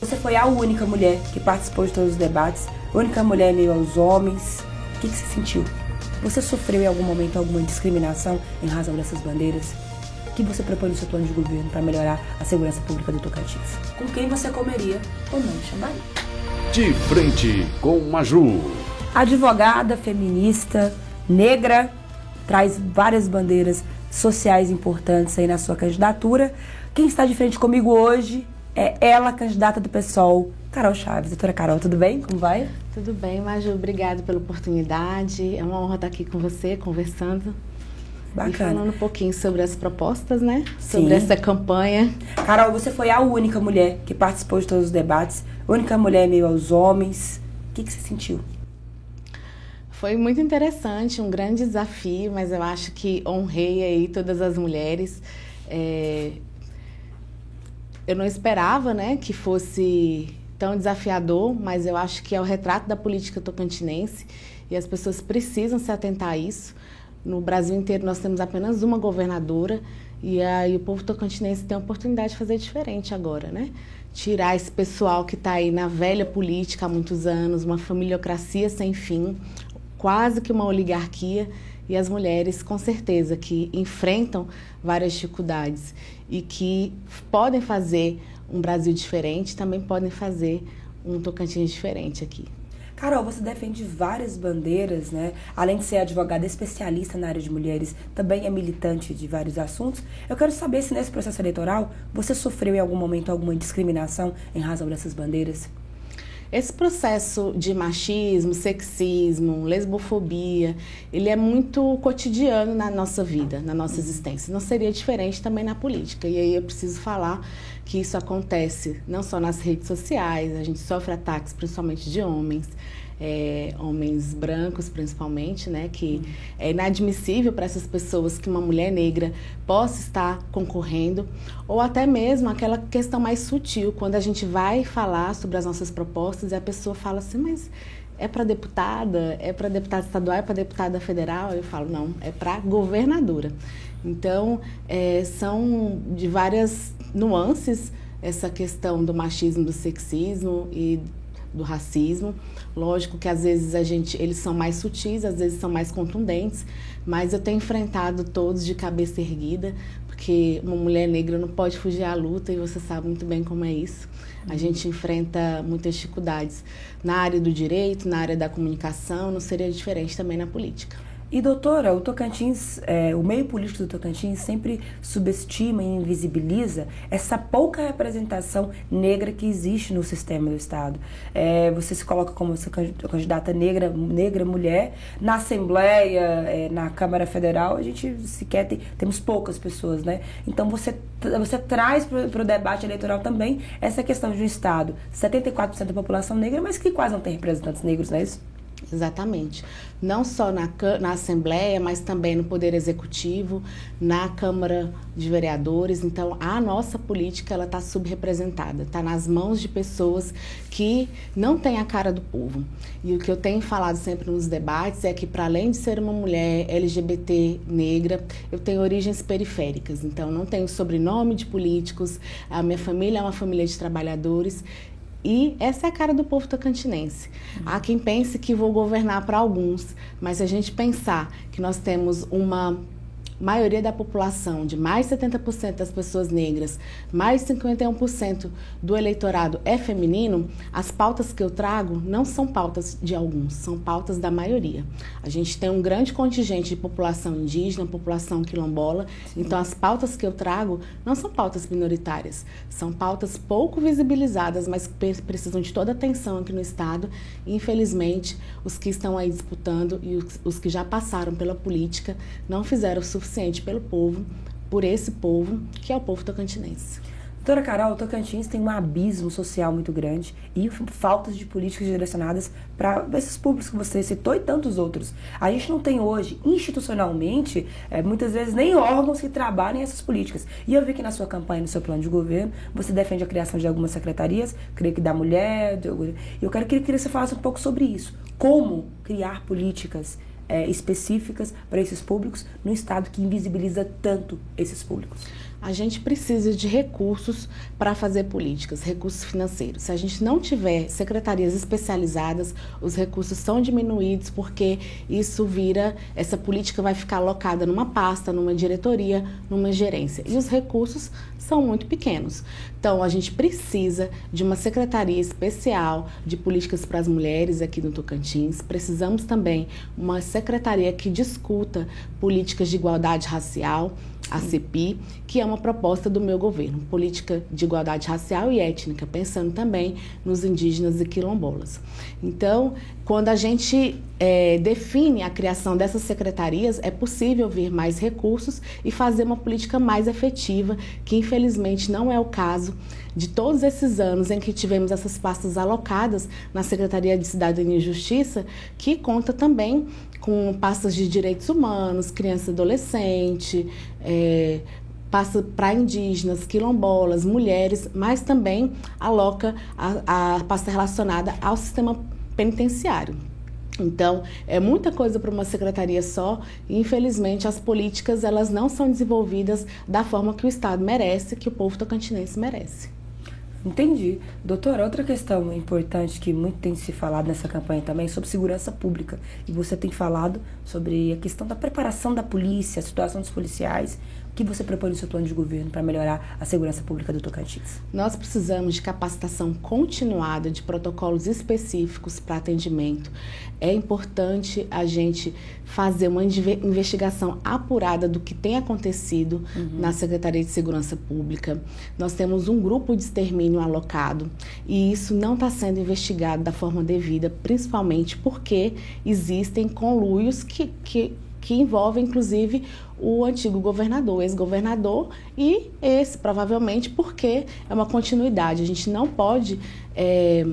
Você foi a única mulher que participou de todos os debates, a única mulher meio aos homens. O que, que você sentiu? Você sofreu em algum momento alguma discriminação em razão dessas bandeiras? O que você propõe no seu plano de governo para melhorar a segurança pública do Tocantins? Com quem você comeria ou não chamaria? De frente com Maju. Advogada, feminista, negra, traz várias bandeiras sociais importantes aí na sua candidatura. Quem está de frente comigo hoje é ela, candidata do PSOL, Carol Chaves. Doutora Carol, tudo bem? Como vai? Tudo bem, Maju. Obrigada pela oportunidade. É uma honra estar aqui com você, conversando. Bacana. E falando um pouquinho sobre as propostas, né? Sobre Sim. essa campanha. Carol, você foi a única mulher que participou de todos os debates, única mulher meio aos homens. O que, que você sentiu? Foi muito interessante, um grande desafio, mas eu acho que honrei aí todas as mulheres. É... Eu não esperava, né, que fosse tão desafiador, mas eu acho que é o retrato da política tocantinense e as pessoas precisam se atentar a isso. No Brasil inteiro nós temos apenas uma governadora e aí o povo tocantinense tem a oportunidade de fazer diferente agora, né? Tirar esse pessoal que está aí na velha política há muitos anos, uma familiocracia sem fim, quase que uma oligarquia e as mulheres, com certeza, que enfrentam várias dificuldades e que podem fazer um Brasil diferente, também podem fazer um Tocantins diferente aqui. Carol, você defende várias bandeiras, né? Além de ser advogada especialista na área de mulheres, também é militante de vários assuntos. Eu quero saber se nesse processo eleitoral você sofreu em algum momento alguma discriminação em razão dessas bandeiras. Esse processo de machismo, sexismo, lesbofobia, ele é muito cotidiano na nossa vida, na nossa existência. Não seria diferente também na política. E aí eu preciso falar que isso acontece não só nas redes sociais, a gente sofre ataques principalmente de homens, é, homens brancos principalmente, né, que é inadmissível para essas pessoas que uma mulher negra possa estar concorrendo, ou até mesmo aquela questão mais sutil, quando a gente vai falar sobre as nossas propostas e a pessoa fala assim, mas é para deputada, é para deputada estadual, é para deputada federal? Eu falo, não, é para governadora. Então, é, são de várias nuances essa questão do machismo, do sexismo e do racismo. Lógico que às vezes a gente, eles são mais sutis, às vezes são mais contundentes, mas eu tenho enfrentado todos de cabeça erguida, porque uma mulher negra não pode fugir à luta e você sabe muito bem como é isso. A uhum. gente enfrenta muitas dificuldades na área do direito, na área da comunicação, não seria diferente também na política. E doutora, o Tocantins, é, o meio político do Tocantins sempre subestima e invisibiliza essa pouca representação negra que existe no sistema do Estado. É, você se coloca como candidata negra, negra mulher na Assembleia, é, na Câmara Federal, a gente sequer tem, temos poucas pessoas, né? Então você você traz para o debate eleitoral também essa questão de um Estado, 74% da população negra, mas que quase não tem representantes negros, não é isso? Exatamente. Não só na, na Assembleia, mas também no Poder Executivo, na Câmara de Vereadores. Então, a nossa política ela está subrepresentada, está nas mãos de pessoas que não têm a cara do povo. E o que eu tenho falado sempre nos debates é que, para além de ser uma mulher LGBT negra, eu tenho origens periféricas. Então, não tenho sobrenome de políticos, a minha família é uma família de trabalhadores e essa é a cara do povo tocantinense. Há quem pense que vou governar para alguns, mas se a gente pensar que nós temos uma maioria da população, de mais de 70% das pessoas negras, mais de 51% do eleitorado é feminino, as pautas que eu trago não são pautas de alguns, são pautas da maioria. A gente tem um grande contingente de população indígena, população quilombola, Sim. então as pautas que eu trago não são pautas minoritárias, são pautas pouco visibilizadas, mas que precisam de toda atenção aqui no Estado. E, infelizmente, os que estão aí disputando e os, os que já passaram pela política não fizeram o suficiente suficiente pelo povo, por esse povo, que é o povo tocantinense. Doutora Carol, o Tocantins tem um abismo social muito grande e faltas de políticas direcionadas para esses públicos que você citou e tantos outros. A gente não tem hoje, institucionalmente, é, muitas vezes nem órgãos que trabalhem essas políticas. E eu vi que na sua campanha, no seu plano de governo, você defende a criação de algumas secretarias, creio que da mulher. E eu quero que, que você falasse um pouco sobre isso. Como criar políticas é, específicas para esses públicos no Estado que invisibiliza tanto esses públicos? A gente precisa de recursos para fazer políticas, recursos financeiros. Se a gente não tiver secretarias especializadas, os recursos são diminuídos porque isso vira, essa política vai ficar alocada numa pasta, numa diretoria, numa gerência. E os recursos são muito pequenos. Então, a gente precisa de uma secretaria especial de políticas para as mulheres aqui no Tocantins. Precisamos também uma secretaria que discuta políticas de igualdade racial a CEPI, que é uma proposta do meu governo, política de igualdade racial e étnica, pensando também nos indígenas e quilombolas. Então, quando a gente é, define a criação dessas secretarias, é possível vir mais recursos e fazer uma política mais efetiva, que infelizmente não é o caso de todos esses anos em que tivemos essas pastas alocadas na Secretaria de Cidadania e Justiça, que conta também com pastas de direitos humanos, criança e adolescente, é, passa para indígenas, quilombolas, mulheres, mas também aloca a, a pasta relacionada ao sistema penitenciário. Então, é muita coisa para uma secretaria só e, infelizmente, as políticas elas não são desenvolvidas da forma que o Estado merece, que o povo tocantinense merece. Entendi. Doutora, outra questão importante que muito tem se falado nessa campanha também é sobre segurança pública. E você tem falado sobre a questão da preparação da polícia, a situação dos policiais que você propõe no seu plano de governo para melhorar a segurança pública do Tocantins? Nós precisamos de capacitação continuada de protocolos específicos para atendimento. É importante a gente fazer uma investigação apurada do que tem acontecido uhum. na Secretaria de Segurança Pública. Nós temos um grupo de extermínio alocado e isso não está sendo investigado da forma devida, principalmente porque existem conluios que, que que envolve inclusive o antigo governador, ex-governador, e esse provavelmente porque é uma continuidade. A gente não pode é,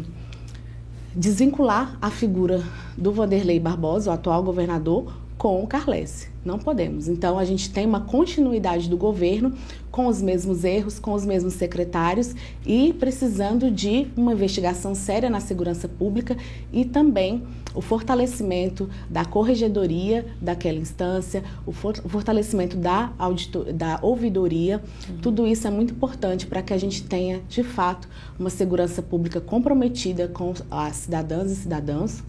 desvincular a figura do Vanderlei Barbosa, o atual governador, com o Carlesse. Não podemos. Então, a gente tem uma continuidade do governo com os mesmos erros, com os mesmos secretários e precisando de uma investigação séria na segurança pública e também o fortalecimento da corregedoria daquela instância, o fortalecimento da, auditor, da ouvidoria. Uhum. Tudo isso é muito importante para que a gente tenha, de fato, uma segurança pública comprometida com as cidadãs e cidadãos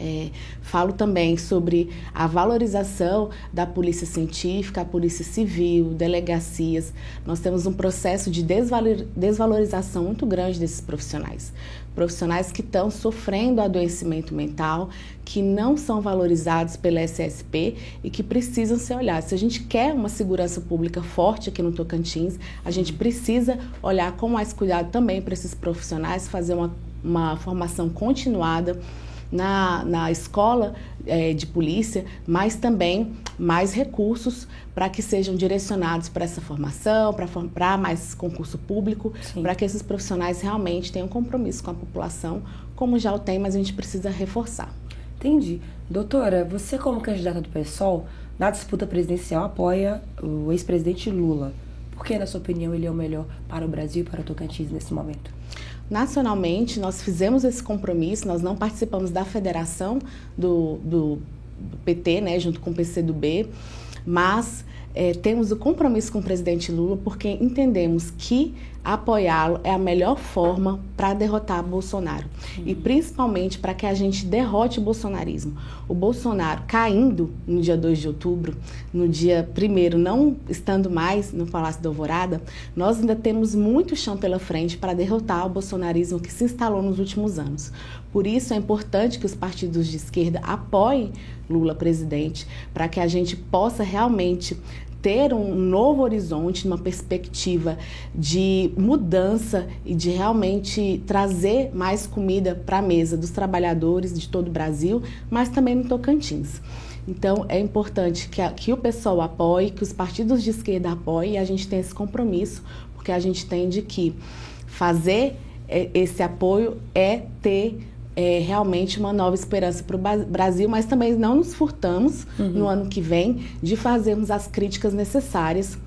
é, falo também sobre a valorização da polícia científica, a polícia civil, delegacias. Nós temos um processo de desvalorização muito grande desses profissionais. Profissionais que estão sofrendo adoecimento mental, que não são valorizados pela SSP e que precisam ser olhados. Se a gente quer uma segurança pública forte aqui no Tocantins, a gente precisa olhar com mais cuidado também para esses profissionais, fazer uma, uma formação continuada na, na escola é, de polícia, mas também mais recursos para que sejam direcionados para essa formação, para mais concurso público, para que esses profissionais realmente tenham compromisso com a população, como já o tem, mas a gente precisa reforçar. Entendi. Doutora, você como candidata do PSOL, na disputa presidencial apoia o ex-presidente Lula. Por que, na sua opinião, ele é o melhor para o Brasil e para o Tocantins nesse momento? Nacionalmente, nós fizemos esse compromisso, nós não participamos da federação do, do, PT, né, junto com o PCdoB, mas é, temos o compromisso com o presidente Lula porque entendemos que apoiá-lo é a melhor forma para derrotar Bolsonaro e principalmente para que a gente derrote o bolsonarismo. O Bolsonaro caindo no dia 2 de outubro, no dia 1 não estando mais no Palácio da Alvorada, nós ainda temos muito chão pela frente para derrotar o bolsonarismo que se instalou nos últimos anos. Por isso é importante que os partidos de esquerda apoiem Lula presidente, para que a gente possa realmente ter um novo horizonte, uma perspectiva de mudança e de realmente trazer mais comida para a mesa dos trabalhadores de todo o Brasil, mas também no Tocantins. Então, é importante que, a, que o pessoal apoie, que os partidos de esquerda apoiem e a gente tem esse compromisso, porque a gente entende que fazer é, esse apoio é ter é, realmente uma nova esperança para o Brasil, mas também não nos furtamos uhum. no ano que vem de fazermos as críticas necessárias,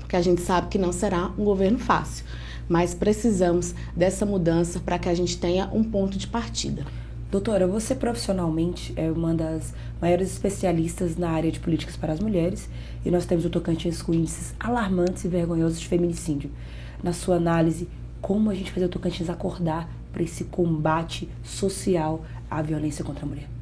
porque a gente sabe que não será um governo fácil, mas precisamos dessa mudança para que a gente tenha um ponto de partida. Doutora, você profissionalmente é uma das maiores especialistas na área de políticas para as mulheres e nós temos o Tocantins com índices alarmantes e vergonhosos de feminicídio. Na sua análise, como a gente fazer o Tocantins acordar para esse combate social à violência contra a mulher?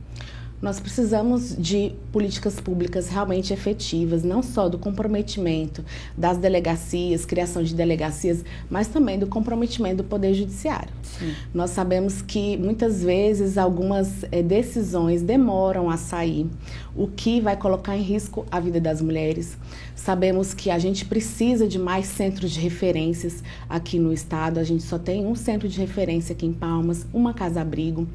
Nós precisamos de políticas públicas realmente efetivas, não só do comprometimento das delegacias, criação de delegacias, mas também do comprometimento do Poder Judiciário. Sim. Nós sabemos que muitas vezes algumas é, decisões demoram a sair, o que vai colocar em risco a vida das mulheres. Sabemos que a gente precisa de mais centros de referências aqui no estado. A gente só tem um centro de referência aqui em Palmas, uma casa-abrigo.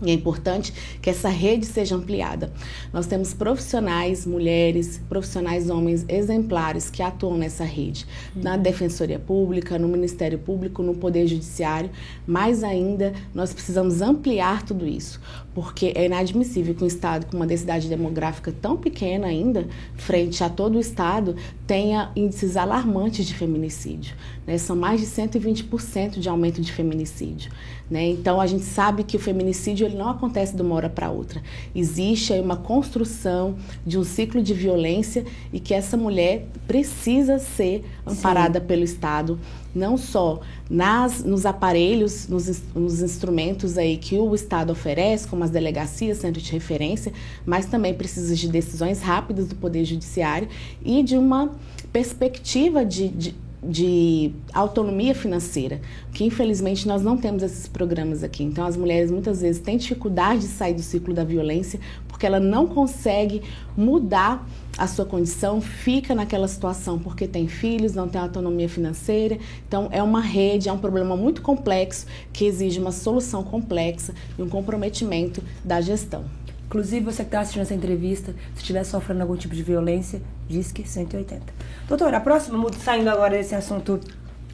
E é importante que essa rede seja ampliada. Nós temos profissionais, mulheres, profissionais homens exemplares que atuam nessa rede, uhum. na Defensoria Pública, no Ministério Público, no Poder Judiciário. Mais ainda, nós precisamos ampliar tudo isso, porque é inadmissível que um Estado com uma densidade demográfica tão pequena ainda, frente a todo o Estado, tenha índices alarmantes de feminicídio. Né? São mais de 120% de aumento de feminicídio. Né? Então, a gente sabe que o feminicídio ele não acontece de uma hora para outra. Existe aí uma construção de um ciclo de violência e que essa mulher precisa ser amparada Sim. pelo Estado, não só nas, nos aparelhos, nos, nos, instrumentos aí que o Estado oferece, como as delegacias, centro de referência, mas também precisa de decisões rápidas do Poder Judiciário e de uma perspectiva de, de de autonomia financeira, que infelizmente nós não temos esses programas aqui. Então as mulheres muitas vezes têm dificuldade de sair do ciclo da violência porque ela não consegue mudar a sua condição, fica naquela situação porque tem filhos, não tem autonomia financeira. Então é uma rede, é um problema muito complexo que exige uma solução complexa e um comprometimento da gestão. Inclusive, você que está assistindo essa entrevista, se estiver sofrendo algum tipo de violência, diz que 180. Doutora, a próxima, saindo agora desse assunto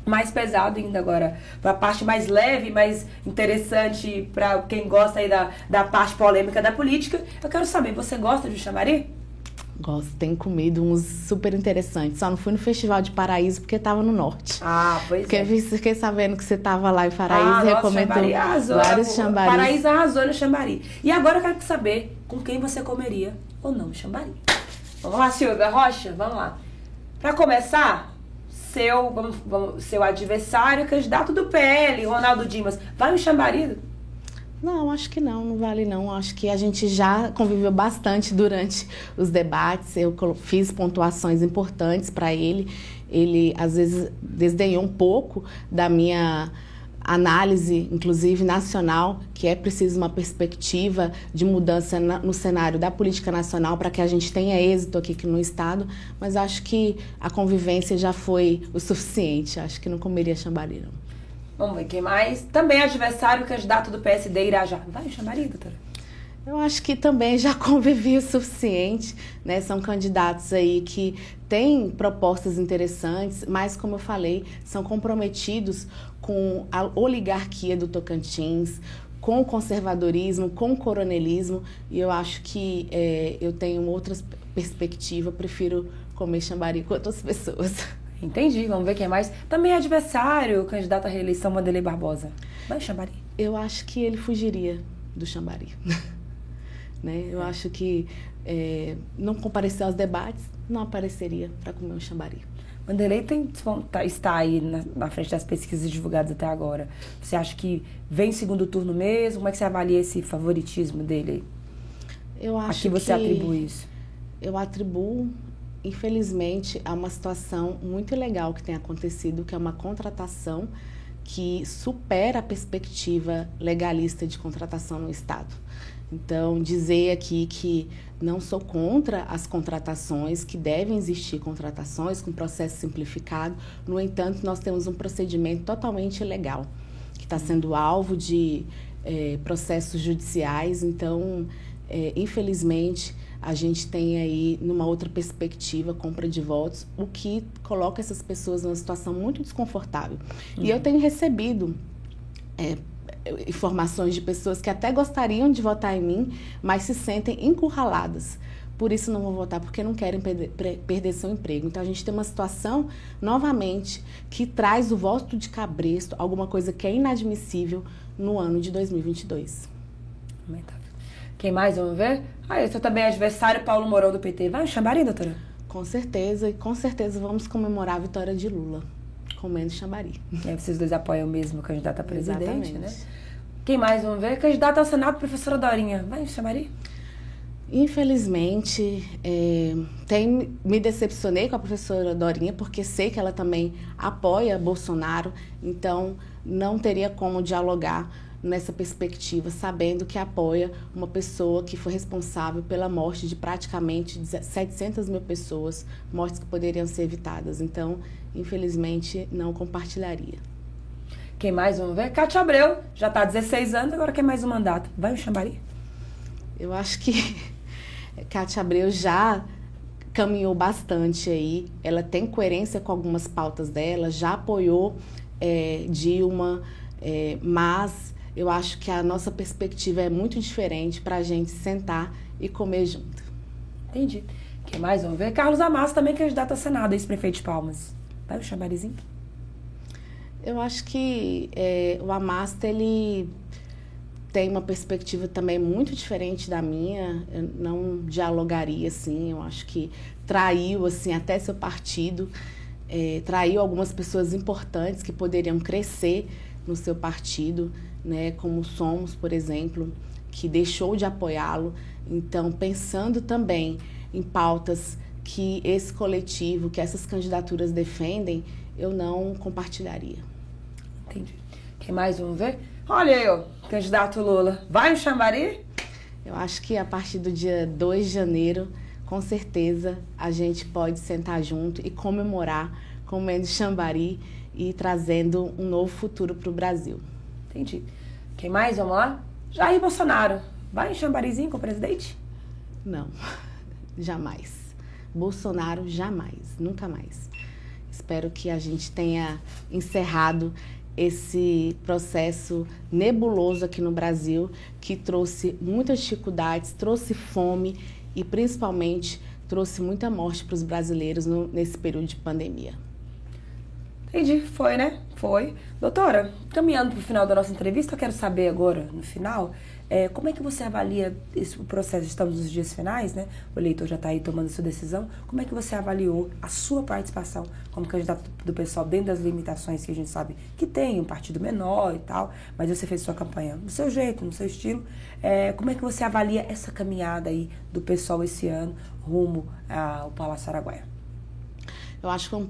mais pesado ainda agora, para a parte mais leve, mais interessante para quem gosta aí da, da parte polêmica da política, eu quero saber, você gosta de chamari? Gosto, tenho comido uns super interessantes. Só não fui no Festival de Paraíso porque estava no norte. Ah, pois porque é. Porque fiquei sabendo que você estava lá em Paraíso ah, e recomendou chambari arrasou, vários chambaris. Paraíso arrasou no chambari. E agora eu quero saber com quem você comeria ou não chambari. Vamos lá, Silvia Rocha, vamos lá. Para começar, seu, vamos, vamos, seu adversário, candidato do PL, Ronaldo Dimas, vai no chambari? Não, acho que não, não vale não. Acho que a gente já conviveu bastante durante os debates. Eu fiz pontuações importantes para ele. Ele às vezes desdenhou um pouco da minha análise, inclusive nacional, que é preciso uma perspectiva de mudança no cenário da política nacional para que a gente tenha êxito aqui no Estado, mas acho que a convivência já foi o suficiente. Acho que não comeria chambari, não. Vamos ver quem mais. Também adversário, candidato do PSD Irajá. Vai, chamaria, doutora? Eu acho que também já convivi o suficiente, né? São candidatos aí que têm propostas interessantes, mas como eu falei, são comprometidos com a oligarquia do Tocantins, com o conservadorismo, com o coronelismo, e eu acho que é, eu tenho outra perspectiva, prefiro comer chambari com outras pessoas. Entendi, vamos ver quem mais. Também é adversário, o candidato à reeleição, Wanderlei Barbosa. Vai Xambari? Eu acho que ele fugiria do Xambari. né? Eu acho que é, não comparecer aos debates, não apareceria para comer um Xambari. Wanderlei tem, tá, está aí na, na, frente das pesquisas divulgadas até agora. Você acha que vem segundo turno mesmo? Como é que você avalia esse favoritismo dele? Eu acho que você atribui isso? Eu atribuo infelizmente, há uma situação muito legal que tem acontecido, que é uma contratação que supera a perspectiva legalista de contratação no Estado. Então, dizer aqui que não sou contra as contratações, que devem existir contratações com processo simplificado, no entanto, nós temos um procedimento totalmente ilegal, que está sendo alvo de é, processos judiciais, então, é, infelizmente, a gente tem aí, numa outra perspectiva, compra de votos, o que coloca essas pessoas numa situação muito desconfortável. Uhum. E eu uhum. tenho recebido é, informações de pessoas que até gostariam de votar em mim, mas se sentem encurraladas. Por isso não vão votar, porque não querem perder, perder seu emprego. Então a gente tem uma situação, novamente, que traz o voto de cabresto, alguma coisa que é inadmissível no ano de 2022. Lamentável. Quem mais? Vamos ver? Ah, esse também é adversário Paulo Mourão do PT. Vai, Xambari, doutora? Com certeza, e com certeza vamos comemorar a vitória de Lula, comendo Xambari. É, vocês dois apoiam mesmo o candidato a presidente, Exatamente. né? Quem mais? Vamos ver? Candidato ao Senado, professora Dorinha. Vai, Xambari? Infelizmente, é, tem, me decepcionei com a professora Dorinha, porque sei que ela também apoia Bolsonaro, então não teria como dialogar nessa perspectiva, sabendo que apoia uma pessoa que foi responsável pela morte de praticamente 700 mil pessoas, mortes que poderiam ser evitadas. Então, infelizmente, não compartilharia. Quem mais? Vamos ver? Cátia Abreu, já está há 16 anos, agora quer mais um mandato. Vai, Xambari? Eu acho que Cátia Abreu já caminhou bastante aí. Ela tem coerência com algumas pautas dela, já apoiou é, Dilma, é, mas eu acho que a nossa perspectiva é muito diferente para a gente sentar e comer junto. Entendi. Quem mais? Vamos ver? Carlos Amassa, também candidato a Senado, ex-prefeito de Palmas. Vai, o Xambarizinho? Eu acho que é, o Amasta, ele tem uma perspectiva também muito diferente da minha. Eu não dialogaria assim. Eu acho que traiu assim até seu partido, é, traiu algumas pessoas importantes que poderiam crescer no seu partido, né? Como Somos, por exemplo, que deixou de apoiá-lo. Então, pensando também em pautas que esse coletivo, que essas candidaturas defendem, eu não compartilharia. Entendi. Quem mais? Vamos ver? Olha aí, ó, candidato Lula. Vai no Xambari? Eu acho que a partir do dia 2 de janeiro, com certeza, a gente pode sentar junto e comemorar comendo Xambari e trazendo um novo futuro para o Brasil. Entendi. Quem mais? Vamos lá? Jair Bolsonaro. Vai em Xambarizinho com o presidente? Não, jamais. Bolsonaro, jamais, nunca mais. Espero que a gente tenha encerrado esse processo nebuloso aqui no Brasil, que trouxe muitas dificuldades, trouxe fome e principalmente trouxe muita morte para os brasileiros no, nesse período de pandemia. Entendi, foi, né? Foi. Doutora, caminhando para o final da nossa entrevista, eu quero saber agora, no final, é, como é que você avalia esse, o processo? Estamos nos dias finais, né? O eleitor já está aí tomando sua decisão. Como é que você avaliou a sua participação como candidato do pessoal dentro das limitações que a gente sabe que tem, um partido menor e tal, mas você fez sua campanha do seu jeito, no seu estilo. É, como é que você avalia essa caminhada aí do pessoal esse ano rumo ao Palácio Araguaia? Eu acho que é um,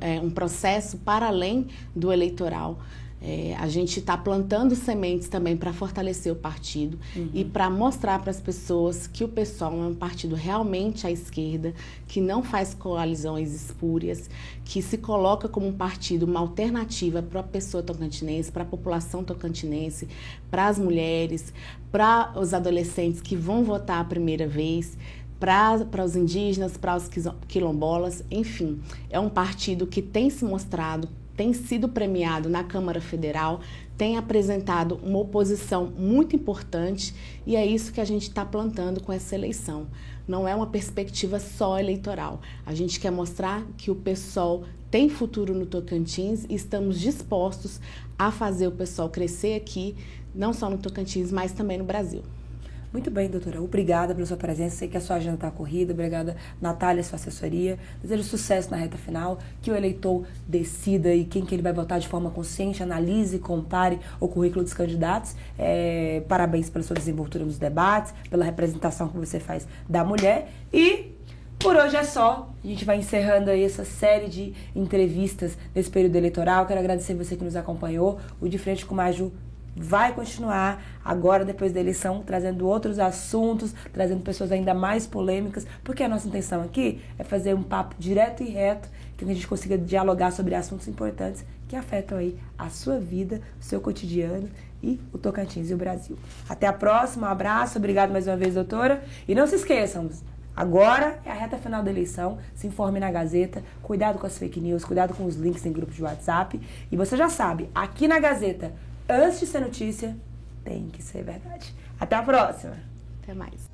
é um processo para além do eleitoral. É, a gente está plantando sementes também para fortalecer o partido uhum. e para mostrar para as pessoas que o PSOL é um partido realmente à esquerda, que não faz coalizões espúrias, que se coloca como um partido, uma alternativa para a pessoa tocantinense, para a população tocantinense, para as mulheres, para os adolescentes que vão votar a primeira vez para os indígenas, para os quilombolas, enfim, é um partido que tem se mostrado, tem sido premiado na Câmara Federal, tem apresentado uma oposição muito importante e é isso que a gente está plantando com essa eleição. Não é uma perspectiva só eleitoral. A gente quer mostrar que o PSOL tem futuro no Tocantins e estamos dispostos a fazer o PSOL crescer aqui, não só no Tocantins, mas também no Brasil. Muito bem, doutora. Obrigada pela sua presença. Sei que a sua agenda está corrida. Obrigada, Natália, sua assessoria. Desejo sucesso na reta final, que o eleitor decida e quem que ele vai votar de forma consciente, analise, compare o currículo dos candidatos. É, parabéns pela sua desenvoltura nos debates, pela representação que você faz da mulher. E por hoje é só. A gente vai encerrando aí essa série de entrevistas nesse período eleitoral. Quero agradecer você que nos acompanhou. O De Frente com Maju vai continuar agora, depois da eleição, trazendo outros assuntos, trazendo pessoas ainda mais polêmicas, porque a nossa intenção aqui é fazer um papo direto e reto, que a gente consiga dialogar sobre assuntos importantes que afetam aí a sua vida, o seu cotidiano e o Tocantins e o Brasil. Até a próxima, um abraço, obrigado mais uma vez, doutora. E não se esqueçam, Agora é a reta final da eleição. Se informe na Gazeta. Cuidado com as fake news, cuidado com os links em grupos de WhatsApp. E você já sabe, aqui na Gazeta, antes de ser notícia, tem que ser verdade. Até a próxima. Até mais.